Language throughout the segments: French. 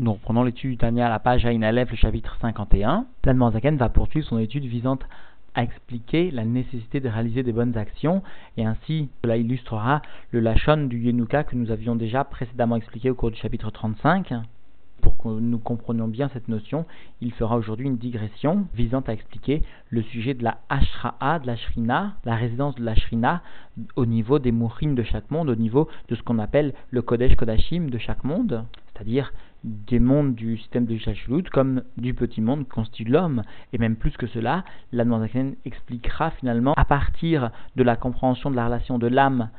Nous reprenons l'étude du Tania à la page Aïn Aleph, le chapitre 51. Zaken va poursuivre son étude visant à expliquer la nécessité de réaliser des bonnes actions et ainsi cela illustrera le Lachon du Yenuka que nous avions déjà précédemment expliqué au cours du chapitre 35. Pour que nous comprenions bien cette notion, il fera aujourd'hui une digression visant à expliquer le sujet de la Ashra'a, de la Shrina, la résidence de la Shrina au niveau des mourines de chaque monde, au niveau de ce qu'on appelle le Kodesh Kodashim de chaque monde, c'est-à-dire des mondes du système de Shashlut comme du petit monde constitue l'homme. Et même plus que cela, la expliquera finalement, à partir de la compréhension de la relation de l'âme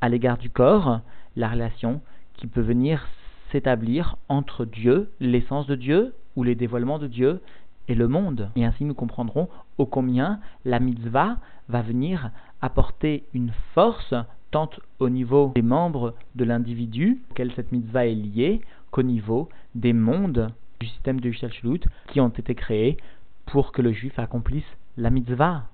à l'égard du corps, la relation qui peut venir s'établir entre Dieu, l'essence de Dieu, ou les dévoilements de Dieu, et le monde. Et ainsi nous comprendrons ô combien la mitzvah va venir apporter une force tant au niveau des membres de l'individu auquel cette mitzvah est liée, qu'au niveau des mondes du système de Yishalshalut qui ont été créés pour que le juif accomplisse la mitzvah.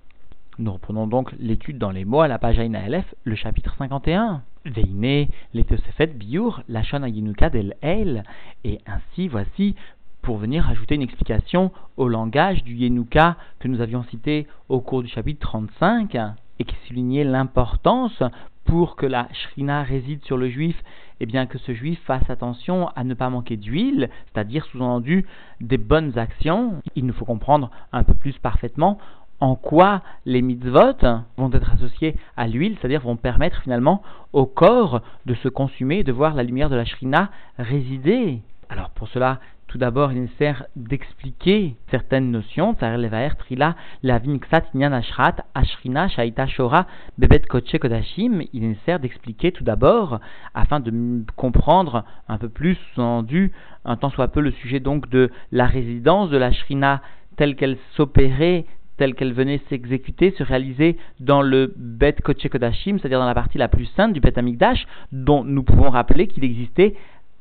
Nous reprenons donc l'étude dans les mots à la page Aïna Aleph, le chapitre 51. Veine, l'Etosefet Biur, la Yinuka del El, et ainsi voici pour venir ajouter une explication au langage du Yenuka que nous avions cité au cours du chapitre 35 et qui soulignait l'importance pour que la shrina réside sur le juif, et eh bien que ce juif fasse attention à ne pas manquer d'huile, c'est-à-dire sous-entendu des bonnes actions. Il nous faut comprendre un peu plus parfaitement en quoi les mitzvot vont être associés à l'huile, c'est-à-dire vont permettre finalement au corps de se consumer, de voir la lumière de la shrina résider. Alors pour cela, tout d'abord, il est nécessaire d'expliquer certaines notions. Trila, la Ashrat, Ashrina, Shaita Shora, Bebet Koche Kodashim. Il est nécessaire d'expliquer tout d'abord, afin de comprendre un peu plus, sous-entendu, un tant soit peu le sujet donc de la résidence de la Shrina telle qu'elle s'opérait telle qu'elle venait s'exécuter, se réaliser dans le Bet Koche Kodashim, c'est-à-dire dans la partie la plus sainte du Bet Amigdash, dont nous pouvons rappeler qu'il existait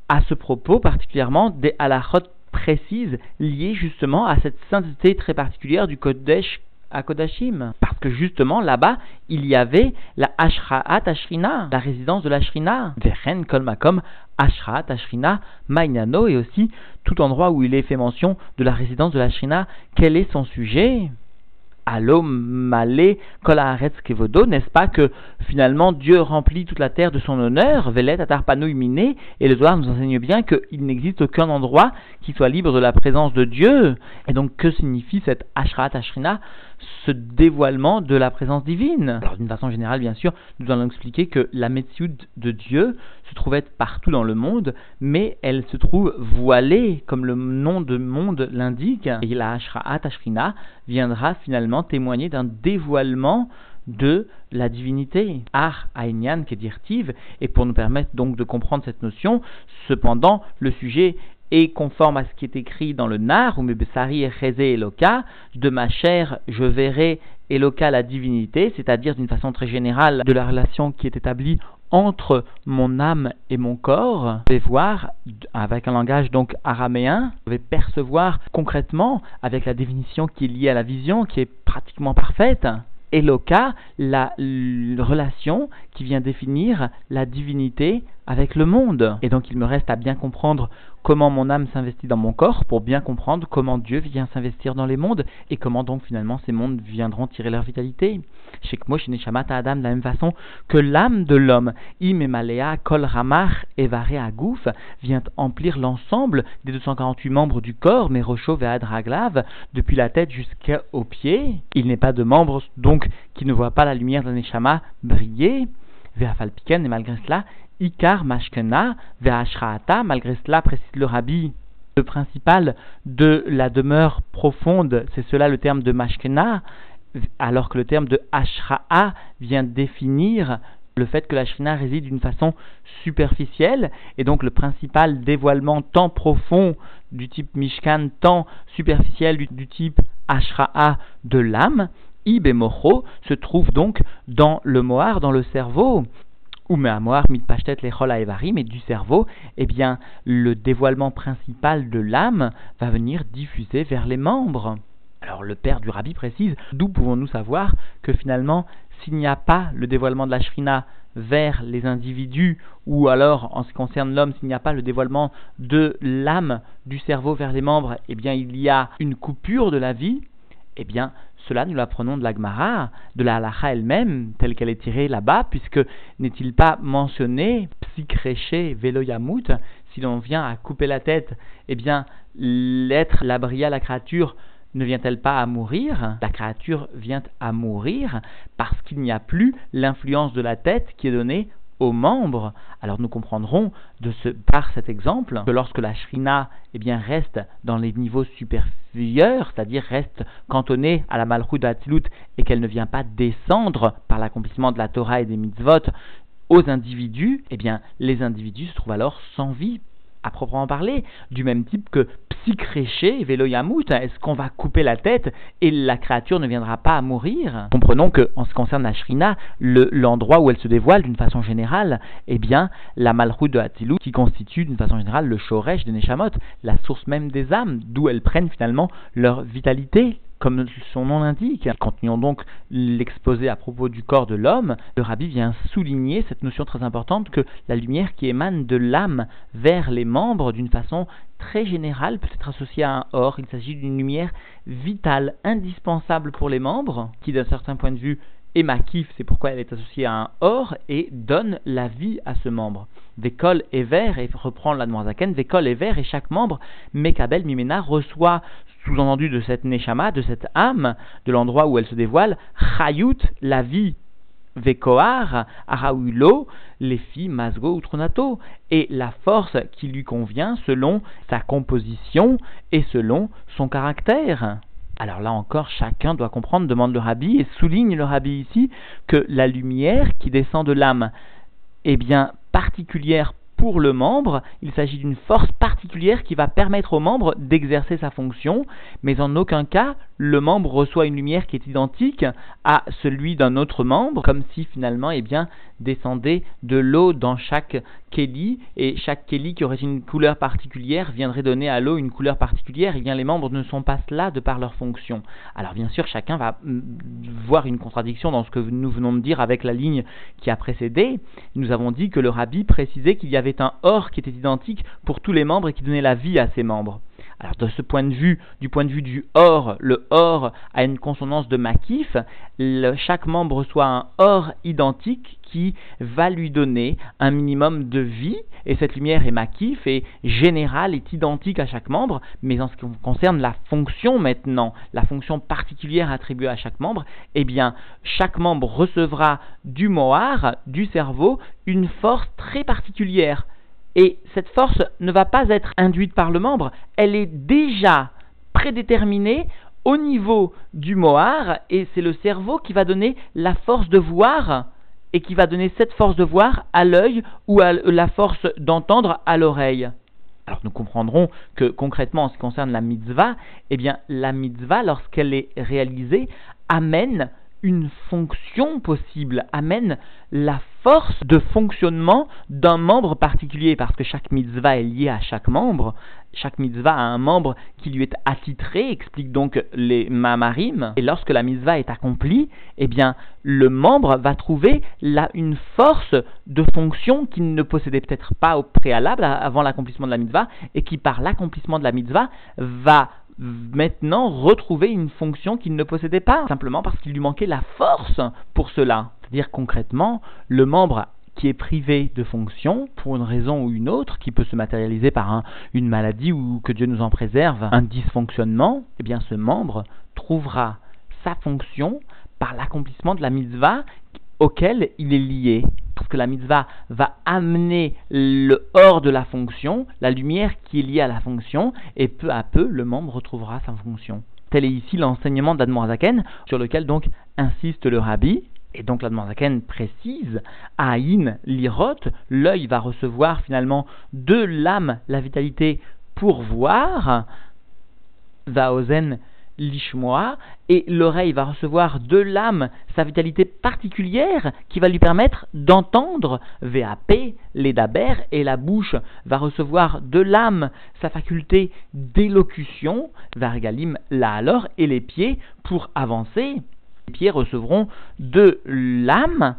à ce propos particulièrement des halachot précises liées justement à cette sainteté très particulière du Kodesh à Kodashim. Parce que justement là-bas, il y avait la Ashra'at Ashrina, la résidence de l'Ashrina. Vechen Kolmakom Ashra'at Ashrina Mainano et aussi tout endroit où il est fait mention de la résidence de l'Ashrina. Quel est son sujet? Allo malé kevodo, n'est-ce pas que finalement Dieu remplit toute la terre de son honneur, velet atarpano miné, et le Zohar nous enseigne bien qu'il n'existe aucun endroit qui soit libre de la présence de Dieu. Et donc que signifie cette ashrat ashrina? Ce dévoilement de la présence divine. Alors d'une façon générale, bien sûr, nous allons expliquer que la méthode de Dieu se trouvait partout dans le monde, mais elle se trouve voilée, comme le nom de monde l'indique. Et la Ashra'at Ashrina viendra finalement témoigner d'un dévoilement de la divinité. Ar Aïnian Kedirtiv, et pour nous permettre donc de comprendre cette notion, cependant, le sujet et conforme à ce qui est écrit dans le Nar, ou Mebesari et Eloka, de ma chair je verrai Eloka la divinité, c'est-à-dire d'une façon très générale de la relation qui est établie entre mon âme et mon corps, je vais voir avec un langage donc araméen, je vais percevoir concrètement avec la définition qui est liée à la vision, qui est pratiquement parfaite, Eloka, la relation qui vient définir la divinité avec le monde. Et donc il me reste à bien comprendre comment mon âme s'investit dans mon corps pour bien comprendre comment Dieu vient s'investir dans les mondes et comment donc finalement ces mondes viendront tirer leur vitalité. Shekmosh Neshamata Adam de la même façon que l'âme de l'homme, Imemalea Kol Ramach Evare Agouf, vient emplir l'ensemble des 248 membres du corps, mais Rocho Raglav, depuis la tête jusqu'aux pieds. Il n'est pas de membre donc qui ne voit pas la lumière d'un Neshama briller. Ve'afalpiken, et malgré cela, Ikar Mashkena Ve'ashraata, malgré cela, précise le rabbi, le principal de la demeure profonde, c'est cela le terme de Mashkena, alors que le terme de Ashra'a vient définir le fait que la réside d'une façon superficielle, et donc le principal dévoilement tant profond du type Mishkan, tant superficiel du, type Ashra'a de l'âme, Ibemocho se trouve donc dans le Mohar, dans le cerveau, ou mais du cerveau, eh bien, le dévoilement principal de l'âme va venir diffuser vers les membres. Alors le père du rabbi précise, d'où pouvons-nous savoir que finalement, s'il n'y a pas le dévoilement de la shrina vers les individus, ou alors en ce qui concerne l'homme, s'il n'y a pas le dévoilement de l'âme du cerveau vers les membres, eh bien il y a une coupure de la vie, eh bien cela nous l'apprenons de l'Agmara, de la halacha elle-même, telle qu'elle est tirée là-bas, puisque n'est-il pas mentionné, psychréché, veloyamut, si l'on vient à couper la tête, eh bien l'être, la bria, la créature, ne vient-elle pas à mourir? La créature vient à mourir parce qu'il n'y a plus l'influence de la tête qui est donnée aux membres. Alors nous comprendrons de ce, par cet exemple que lorsque la shrina eh bien, reste dans les niveaux supérieurs, c'est-à-dire reste cantonnée à la malchut d'Atzilut et qu'elle ne vient pas descendre par l'accomplissement de la Torah et des mitzvot aux individus, eh bien les individus se trouvent alors sans vie à proprement parler, du même type que psychréché, véloyamut, est-ce qu'on va couper la tête et la créature ne viendra pas à mourir? Comprenons que, en ce qui concerne la shrina, l'endroit où elle se dévoile d'une façon générale, eh bien, la malroute de Hatzilut, qui constitue d'une façon générale le shoresh des Neshamot, la source même des âmes, d'où elles prennent finalement leur vitalité, comme son nom l'indique. Continuons donc l'exposé à propos du corps de l'homme. Le rabbi vient souligner cette notion très importante que la lumière qui émane de l'âme vers les membres d'une façon très générale peut être associée à un or. Il s'agit d'une lumière vitale, indispensable pour les membres, qui d'un certain point de vue est maquif, c'est pourquoi elle est associée à un or et donne la vie à ce membre. Vécol est vert, et reprend la Zaken, Vécol est vert et chaque membre, Mekabel Mimena, reçoit sous-entendu de cette neshama, de cette âme, de l'endroit où elle se dévoile, chayut, la vie, vekoar, arahulo, les filles masgo ou tronato, et la force qui lui convient selon sa composition et selon son caractère. Alors là encore, chacun doit comprendre, demande le rabbi, et souligne le rabbi ici, que la lumière qui descend de l'âme est bien particulière pour le membre, il s'agit d'une force particulière qui va permettre au membre d'exercer sa fonction, mais en aucun cas le membre reçoit une lumière qui est identique à celui d'un autre membre, comme si finalement, eh bien, descendait de l'eau dans chaque keli, et chaque keli qui aurait une couleur particulière viendrait donner à l'eau une couleur particulière, et eh bien les membres ne sont pas là de par leur fonction. Alors bien sûr, chacun va mm, voir une contradiction dans ce que nous venons de dire avec la ligne qui a précédé. Nous avons dit que le rabbi précisait qu'il y avait un or qui était identique pour tous les membres et qui donnait la vie à ces membres. Alors de ce point de vue, du point de vue du or, le or a une consonance de makif, chaque membre reçoit un or identique qui va lui donner un minimum de vie, et cette lumière est makif et générale, est identique à chaque membre, mais en ce qui concerne la fonction maintenant, la fonction particulière attribuée à chaque membre, eh bien, chaque membre recevra du mohar, du cerveau, une force très particulière et cette force ne va pas être induite par le membre, elle est déjà prédéterminée au niveau du mohar, et c'est le cerveau qui va donner la force de voir, et qui va donner cette force de voir à l'œil ou à la force d'entendre à l'oreille. Alors nous comprendrons que concrètement en ce qui concerne la mitzvah, eh bien la mitzvah lorsqu'elle est réalisée amène une fonction possible, amène la force de fonctionnement d'un membre particulier, parce que chaque mitzvah est liée à chaque membre. Chaque mitzvah a un membre qui lui est attitré, explique donc les mamarim. Et lorsque la mitzvah est accomplie, eh bien, le membre va trouver là une force de fonction qu'il ne possédait peut-être pas au préalable, avant l'accomplissement de la mitzvah, et qui par l'accomplissement de la mitzvah va maintenant retrouver une fonction qu'il ne possédait pas, simplement parce qu'il lui manquait la force pour cela. C'est-à-dire concrètement, le membre qui est privé de fonction pour une raison ou une autre, qui peut se matérialiser par une maladie ou que Dieu nous en préserve, un dysfonctionnement, eh bien ce membre trouvera sa fonction par l'accomplissement de la mitzvah auquel il est lié. Que la mitzvah va amener le hors de la fonction, la lumière qui est liée à la fonction, et peu à peu, le membre retrouvera sa fonction. Tel est ici l'enseignement d'Admorazaken, sur lequel donc insiste le rabbi. Et donc l'Admorazaken précise, Aïn l'irot, l'œil va recevoir finalement de l'âme la vitalité pour voir, Zaozen l'ishmoa, et l'oreille va recevoir de l'âme sa vitalité particulière qui va lui permettre d'entendre VAP, les daber, et la bouche va recevoir de l'âme sa faculté d'élocution, vargalim là alors, et les pieds pour avancer. Les pieds recevront de l'âme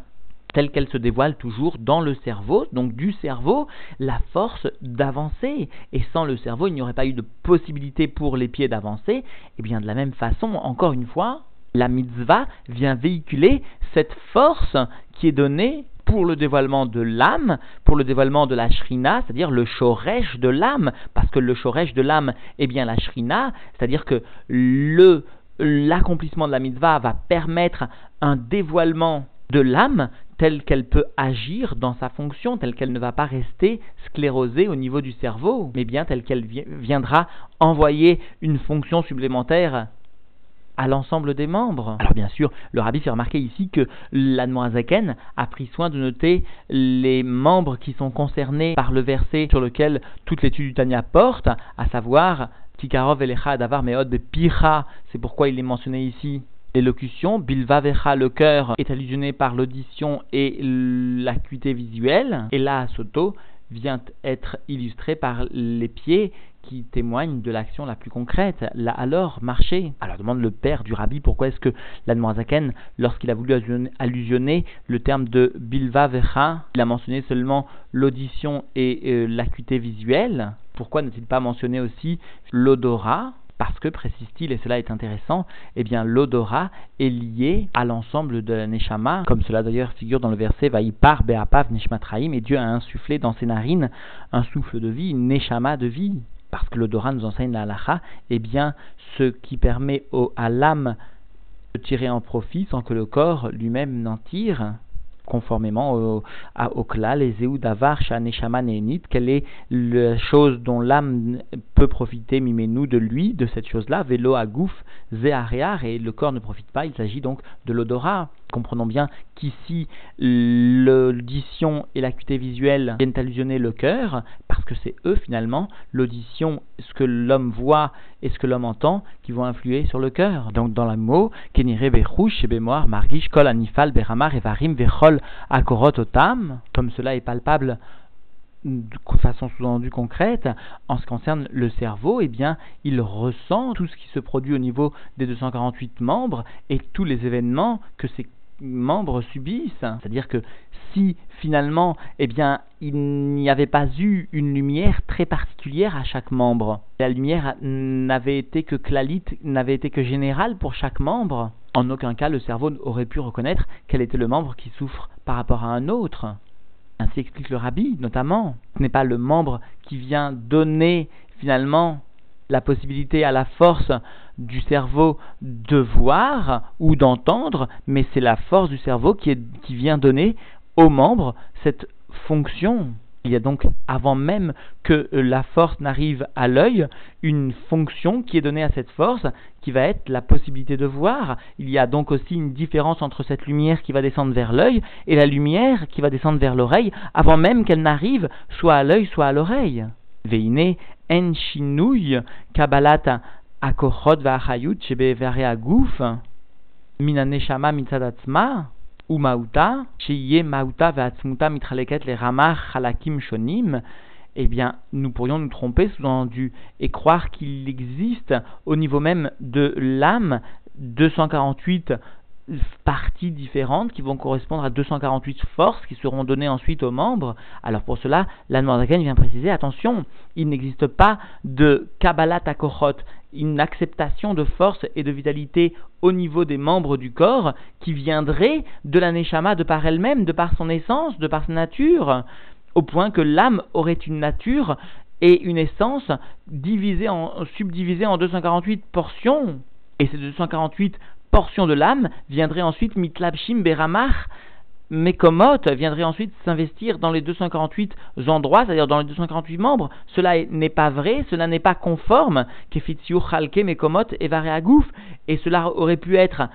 telle qu'elle se dévoile toujours dans le cerveau, donc du cerveau, la force d'avancer. Et sans le cerveau, il n'y aurait pas eu de possibilité pour les pieds d'avancer. Et bien de la même façon, encore une fois, la mitzvah vient véhiculer cette force qui est donnée pour le dévoilement de l'âme, pour le dévoilement de la shrina, c'est-à-dire le shoresh de l'âme, parce que le shoresh de l'âme est bien la shrina, c'est-à-dire que le l'accomplissement de la mitzvah va permettre un dévoilement de l'âme telle qu'elle peut agir dans sa fonction, telle qu'elle ne va pas rester sclérosée au niveau du cerveau, mais bien telle qu'elle viendra envoyer une fonction supplémentaire à l'ensemble des membres. Alors bien sûr, le rabbi fait remarquer ici que l'Admoazaken a pris soin de noter les membres qui sont concernés par le verset sur lequel toute l'étude du Tanya porte, à savoir Tikarov Elecha Davar Meod Picha, c'est pourquoi il est mentionné ici l'élocution, Bilvavecha, le cœur, est allusionné par l'audition et l'acuité visuelle, et là, Soto vient être illustré par les pieds qui témoignent de l'action la plus concrète. Là alors, marcher. Alors demande le père du rabbi pourquoi est-ce que l'Admoazaken, lorsqu'il a voulu allusionner le terme de bilva il a mentionné seulement l'audition et euh, l'acuité visuelle. Pourquoi n'a-t-il pas mentionné aussi l'odorat? Parce que, précise-t-il, et cela est intéressant, eh bien l'odorat est lié à l'ensemble de la Neshama, comme cela d'ailleurs figure dans le verset Vaipar Be'apav Neshmatraim, et Dieu a insufflé dans ses narines un souffle de vie, une Neshama de vie. Parce que l'odorat nous enseigne la halacha, eh bien ce qui permet à l'âme de tirer en profit sans que le corps lui-même n'en tire, conformément au, à, au klal, les Davar, Neshama Neenit, quelle est la chose dont l'âme peut profiter, mimez-nous, de lui, de cette chose-là, vélo agouf, zéaréar, et le corps ne profite pas, il s'agit donc de l'odorat. Comprenons bien qu'ici, l'audition et l'acuité visuelle viennent allusionner le cœur, parce que c'est eux finalement, l'audition, ce que l'homme voit et ce que l'homme entend, qui vont influer sur le cœur. Donc dans la mot, kenire berouche, bémoire, margish, kol anifal, beramar, evarim, vechol, akorot, otam, comme cela est palpable de façon sous-entendue concrète, en ce qui concerne le cerveau, eh bien, il ressent tout ce qui se produit au niveau des 248 membres et tous les événements que ces membres subissent. C'est-à-dire que si finalement, eh bien, il n'y avait pas eu une lumière très particulière à chaque membre, la lumière n'avait été que clalite, n'avait été que générale pour chaque membre, en aucun cas le cerveau aurait pu reconnaître quel était le membre qui souffre par rapport à un autre. Ainsi explique le rabbi, notamment. Ce n'est pas le membre qui vient donner finalement la possibilité à la force du cerveau de voir ou d'entendre, mais c'est la force du cerveau qui, vient donner aux membres cette fonction. Il y a donc, avant même que la force n'arrive à l'œil, une fonction qui est donnée à cette force, qui va être la possibilité de voir. Il y a donc aussi une différence entre cette lumière qui va descendre vers l'œil et la lumière qui va descendre vers l'oreille, avant même qu'elle n'arrive soit à l'œil, soit à l'oreille. Veine en shinouy kabbalata akochot va'achayut shebe aguf minaneshama mitzadatzma ou mauta shiye mauta ve'atzmuta mitraleket le ramach halakim shonim eh bien, nous pourrions nous tromper sous-entendu et croire qu'il existe au niveau même de l'âme 248 parties différentes qui vont correspondre à 248 forces qui seront données ensuite aux membres. Alors pour cela, la vient préciser, attention, il n'existe pas de Kabbalah Takochot, une acceptation de force et de vitalité au niveau des membres du corps qui viendrait de la Neshama de par elle-même, de par son essence, de par sa nature, au point que l'âme aurait une nature et une essence divisée en, subdivisée en 248 portions. Et ces 248 portion de l'âme viendrait ensuite mitlabshim beramach Mekomot viendrait ensuite s'investir dans les 248 endroits, c'est-à-dire dans les 248 membres. Cela n'est pas vrai, cela n'est pas conforme. Kefitziu Chalke Mekomot Evareagouf. Et cela aurait pu être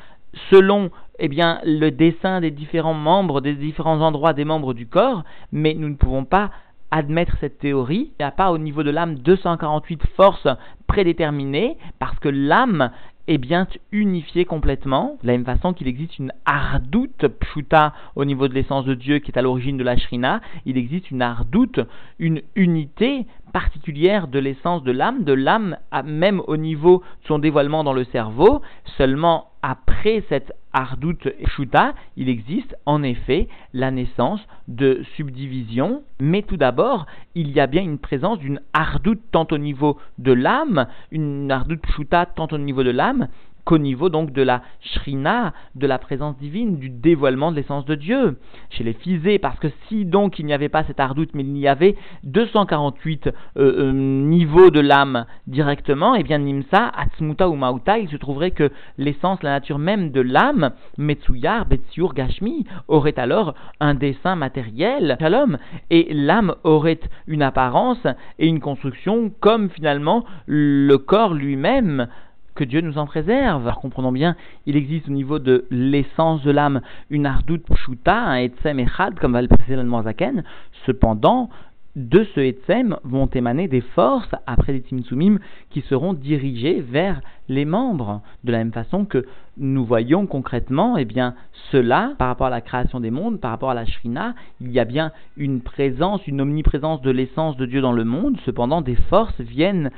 selon eh bien, le dessin des différents membres, des différents endroits des membres du corps, mais nous ne pouvons pas admettre cette théorie. Il n'y a pas au niveau de l'âme 248 forces prédéterminées, parce que l'âme est bien unifié complètement, de la même façon qu'il existe une ardoute pshuta au niveau de l'essence de Dieu qui est à l'origine de la shrina, il existe une ardoute, une unité particulière de l'essence de l'âme, de l'âme même au niveau de son dévoilement dans le cerveau, seulement après cette ardoute shuta, il existe en effet la naissance de subdivision, mais tout d'abord, il y a bien une présence d'une ardoute tant au niveau de l'âme, une ardoute shuta tant au niveau de l'âme, qu'au niveau donc de la shrina, de la présence divine, du dévoilement de l'essence de Dieu. Chez les physés, parce que si donc il n'y avait pas cette ardoute, mais il y avait 248 euh, euh, niveaux de l'âme directement, et eh bien Nimsa, Atzmuta ou Mauta, il se trouverait que l'essence, la nature même de l'âme, Metsuyar, Betsiur, Gashmi, aurait alors un dessin matériel, Shalom, et l'âme aurait une apparence et une construction comme finalement le corps lui-même que Dieu nous en préserve. Alors comprenons bien, il existe au niveau de l'essence de l'âme une ardout pshuta, un etzem echad, comme va le préciser le Cependant, de ce etzem vont émaner des forces, après les timsumim, qui seront dirigées vers les membres. De la même façon que nous voyons concrètement, eh bien, cela, par rapport à la création des mondes, par rapport à la shrina, il y a bien une présence, une omniprésence de l'essence de Dieu dans le monde. Cependant, des forces viennent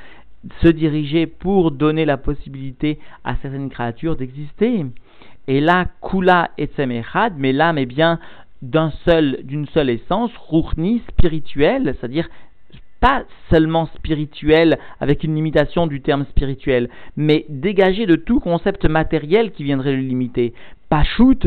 se diriger pour donner la possibilité à certaines créatures d'exister. Et là, kula et echad, mais l'âme est bien d'un seul, d'une seule essence, ruchni, spirituelle, c'est-à-dire pas seulement spirituelle avec une limitation du terme spirituel, mais dégagé de tout concept matériel qui viendrait le limiter. Pashut,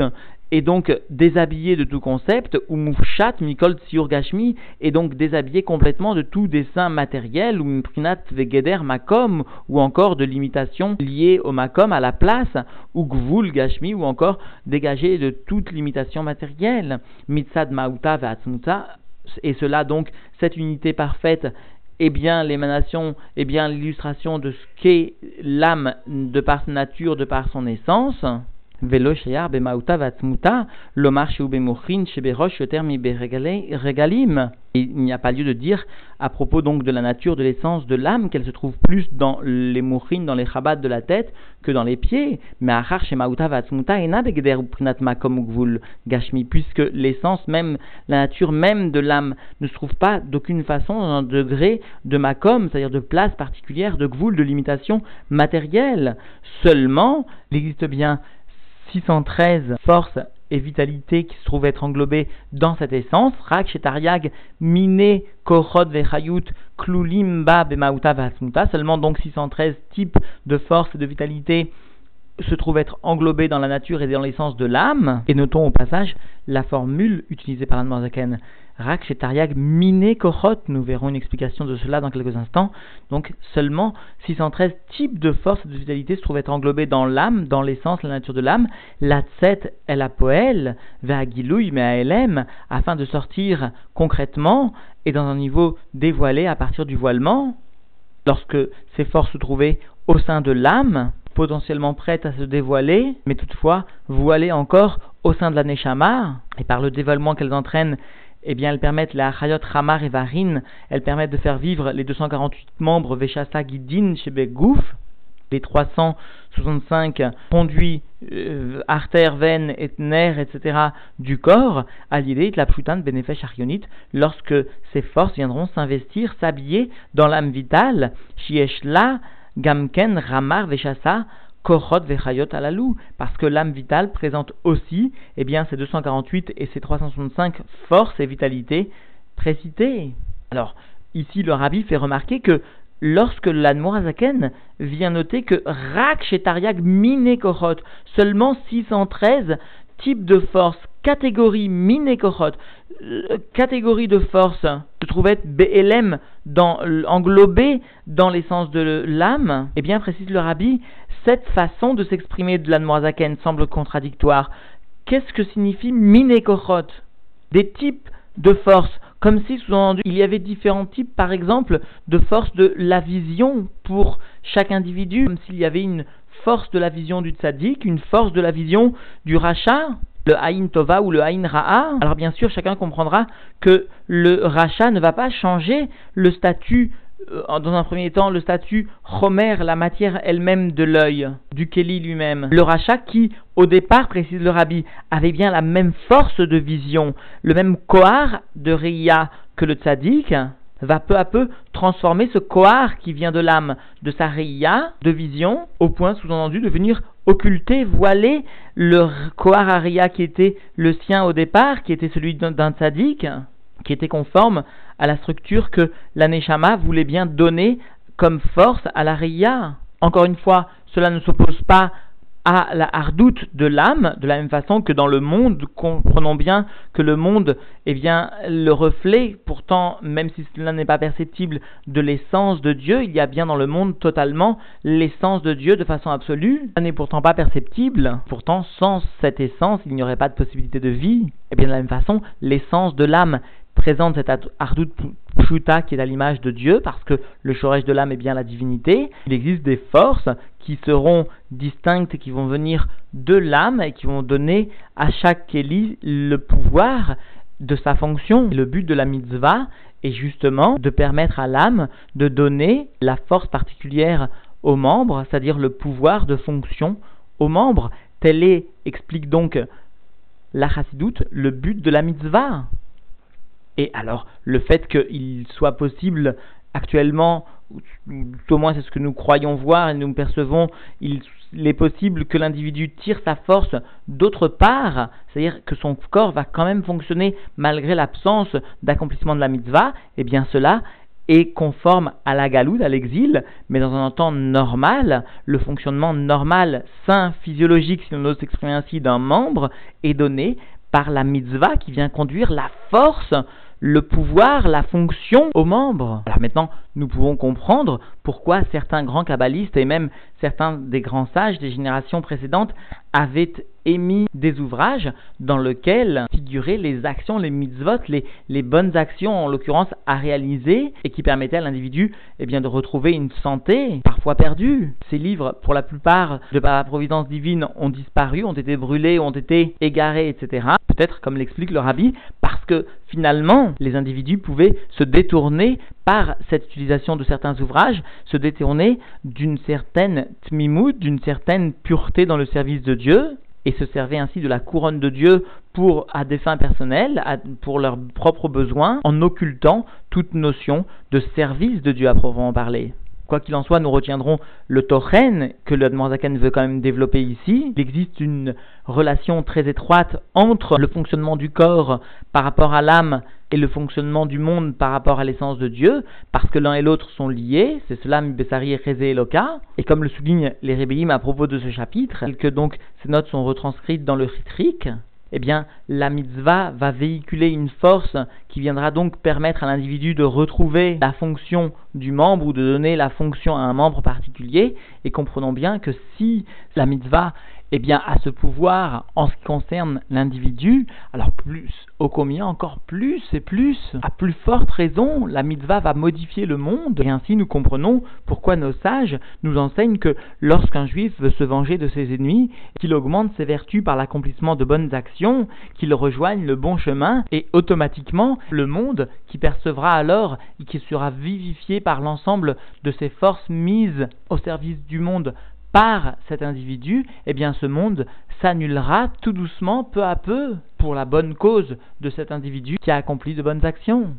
et donc déshabillé de tout concept, ou Mufshat Mikol Tsiurgashmi est donc déshabillé complètement de tout dessin matériel, ou Mprinat Vegeder Makom, ou encore de limitation liée au Makom, à la place, ou Gvul Gashmi, ou encore dégagé de toute limitation matérielle, Mitzad Mauta Vatsmuta, et cela donc, cette unité parfaite eh bien l'émanation, eh bien l'illustration de ce qu'est l'âme de par sa nature, de par son essence. Il n'y a pas lieu de dire à propos donc de la nature de l'essence de l'âme qu'elle se trouve plus dans les mouchines, dans les chabats de la tête que dans les pieds. Mais achar shemauta vatzmuta ena makom ugvul gashmi, puisque l'essence même, la nature même de l'âme ne se trouve pas d'aucune façon dans un degré de makom, c'est-à-dire de place particulière, de gvul, de limitation matérielle. Seulement, il existe bien 613 forces et vitalité qui se trouvent être englobées dans cette essence. Rak Shetariag Mine Korod Vechayut Klulim Ba Bemauta. Seulement donc 613 types de force et de vitalité se trouvent être englobés dans la nature et dans l'essence de l'âme. Et notons au passage la formule utilisée par l'Anne Rak Tariag Mine Kohot. Nous verrons une explication de cela dans quelques instants. Donc seulement 613 types de force et de vitalité se trouvent être englobés dans l'âme, dans l'essence, la nature de l'âme. La Tset El Apoel, Ve'agilouy Me'aelem, afin de sortir concrètement et dans un niveau dévoilé à partir du voilement. Lorsque ces forces se trouvaient au sein de l'âme, potentiellement prêtes à se dévoiler, mais toutefois voilées encore au sein de la Neshama, et par le dévoilement qu'elles entraînent, eh bien, elles permettent la Chayot Ramar et Varin, elles permettent de faire vivre les 248 membres Veshasa Gidin chez Begouf, les 365 conduits, euh, artères, veines, et nerfs, etc. du corps, à l'idée de la Pshutan Benefesh Arionite, lorsque ces forces viendront s'investir, s'habiller dans l'âme vitale, Shieshla, Gamken, Ramar, Veshasa, Korot Vechayot Alalou, parce que l'âme vitale présente aussi eh bien, ces 248 et ces 365 forces et vitalités précitées. Alors, ici, le rabbi fait remarquer que lorsque l'Admorazaken vient noter que Rak Shetariag Mine Korot, seulement 613 types de forces, catégories Mine Korot, euh, catégorie de force se trouve être BLM dans, englobé dans l'essence de l'âme, eh bien, précise le rabbi, cette façon de s'exprimer de l'Anmoazaken semble contradictoire. Qu'est-ce que signifie Minekochot? Des types de force, comme si sous-entendu il y avait différents types, par exemple, de force de la vision pour chaque individu, comme s'il y avait une force de la vision du tzaddik, une force de la vision du rachat, le Haïn Tova ou le Haïn Ra'a. Alors bien sûr, chacun comprendra que le rachat ne va pas changer le statut euh, dans un premier temps, le statut Homer, la matière elle-même de l'œil, du Kéli lui-même. Le rachat qui, au départ, précise le rabbi, avait bien la même force de vision, le même kohar de Ria que le tzaddik, va peu à peu transformer ce koar qui vient de l'âme, de sa ria, de vision, au point sous-entendu de venir occulter, voiler le koar aria qui était le sien au départ, qui était celui d'un tzaddik, qui était conforme à la structure que l'aneshama voulait bien donner comme force à la ria. Encore une fois, cela ne s'oppose pas à la hardoute de l'âme, de la même façon que dans le monde, comprenons bien que le monde est bien le reflet, pourtant, même si cela n'est pas perceptible, de l'essence de Dieu, il y a bien dans le monde totalement l'essence de Dieu de façon absolue. Ça n'est pourtant pas perceptible. Pourtant, sans cette essence, il n'y aurait pas de possibilité de vie. Et bien de la même façon, l'essence de l'âme présente cette Ardout Pshuta qui est à l'image de Dieu, parce que le Shoresh de l'âme est bien la divinité. Il existe des forces qui seront distinctes qui vont venir de l'âme et qui vont donner à chaque Kéli le pouvoir de sa fonction. Le but de la mitzvah est justement de permettre à l'âme de donner la force particulière aux membres, c'est-à-dire le pouvoir de fonction aux membres. Tel est, explique donc la chassidoute, le but de la mitzvah. Et alors, le fait qu'il soit possible actuellement, au moins c'est ce que nous croyons voir et nous percevons, il, est possible que l'individu tire sa force d'autre part, c'est-à-dire que son corps va quand même fonctionner malgré l'absence d'accomplissement de la mitzvah, et eh bien cela est conforme à la galoute, à l'exil, mais dans un temps normal, le fonctionnement normal, sain, physiologique, si l'on ose s'exprimer ainsi, d'un membre est donné par la mitzvah qui vient conduire la force le pouvoir, la fonction aux membres. Alors maintenant, nous pouvons comprendre pourquoi certains grands kabbalistes et même certains des grands sages des générations précédentes avaient émis des ouvrages dans lesquels figuraient les actions, les mitzvot, les, les bonnes actions en l'occurrence à réaliser et qui permettaient à l'individu eh bien, de retrouver une santé parfois perdue. Ces livres, pour la plupart, de par la providence divine, ont disparu, ont été brûlés, ont été égarés, etc. Peut-être, comme l'explique le rabbi, parce que finalement, les individus pouvaient se détourner par cette utilisation de certains ouvrages, se détourner d'une certaine tmimout, d'une certaine pureté dans le service de Dieu, et se servaient ainsi de la couronne de Dieu pour à des fins personnelles, pour leurs propres besoins, en occultant toute notion de service de Dieu à proprement parler. Quoi qu'il en soit, nous retiendrons le Tochen que le Zaken veut quand même développer ici. Il existe une relation très étroite entre le fonctionnement du corps par rapport à l'âme et le fonctionnement du monde par rapport à l'essence de Dieu, parce que l'un et l'autre sont liés, c'est cela Mibesari et Eloka, et comme le soulignent les Rébéim à propos de ce chapitre, que donc ces notes sont retranscrites dans le Chitrik, eh bien, la mitzvah va véhiculer une force qui viendra donc permettre à l'individu de retrouver la fonction du membre ou de donner la fonction à un membre particulier. Et comprenons bien que si la mitzvah eh bien, à ce pouvoir en ce qui concerne l'individu, alors plus, au combien encore plus et plus, à plus forte raison, la mitzvah va modifier le monde, et ainsi nous comprenons pourquoi nos sages nous enseignent que lorsqu'un juif veut se venger de ses ennemis, qu'il augmente ses vertus par l'accomplissement de bonnes actions, qu'il rejoigne le bon chemin, et automatiquement le monde qui percevra alors et qui sera vivifié par l'ensemble de ces forces mises au service du monde par cet individu, eh bien ce monde s'annulera tout doucement, peu à peu, pour la bonne cause de cet individu qui a accompli de bonnes actions.